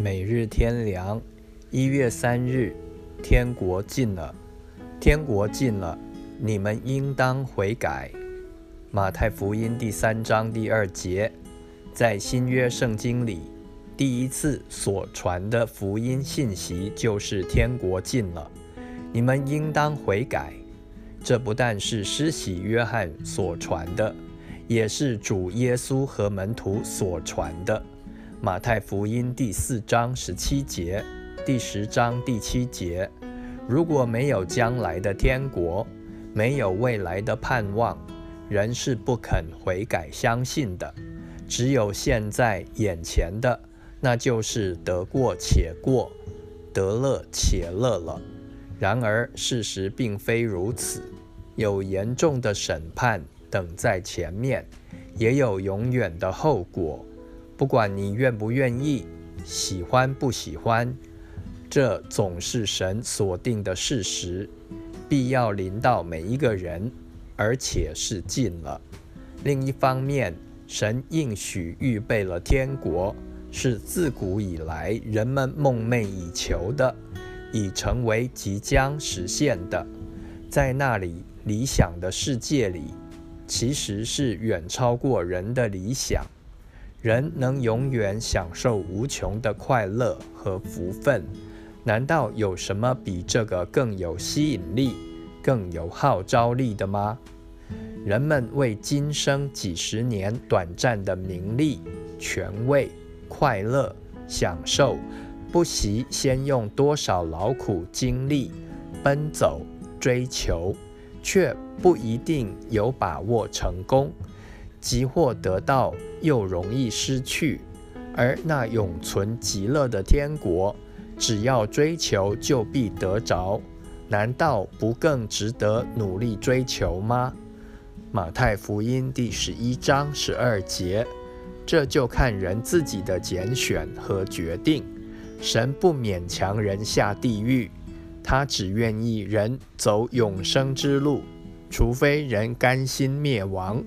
每日天凉，一月三日，天国近了，天国近了，你们应当悔改。马太福音第三章第二节，在新约圣经里，第一次所传的福音信息就是天国近了，你们应当悔改。这不但是施洗约翰所传的，也是主耶稣和门徒所传的。马太福音第四章十七节，第十章第七节。如果没有将来的天国，没有未来的盼望，人是不肯悔改相信的。只有现在眼前的，那就是得过且过，得乐且乐了。然而事实并非如此，有严重的审判等在前面，也有永远的后果。不管你愿不愿意，喜欢不喜欢，这总是神所定的事实，必要临到每一个人，而且是近了。另一方面，神应许预备了天国，是自古以来人们梦寐以求的，已成为即将实现的。在那里，理想的世界里，其实是远超过人的理想。人能永远享受无穷的快乐和福分，难道有什么比这个更有吸引力、更有号召力的吗？人们为今生几十年短暂的名利、权位、快乐、享受，不惜先用多少劳苦精力奔走追求，却不一定有把握成功。即获得到，又容易失去；而那永存极乐的天国，只要追求，就必得着。难道不更值得努力追求吗？马太福音第十一章十二节，这就看人自己的拣选和决定。神不勉强人下地狱，他只愿意人走永生之路，除非人甘心灭亡。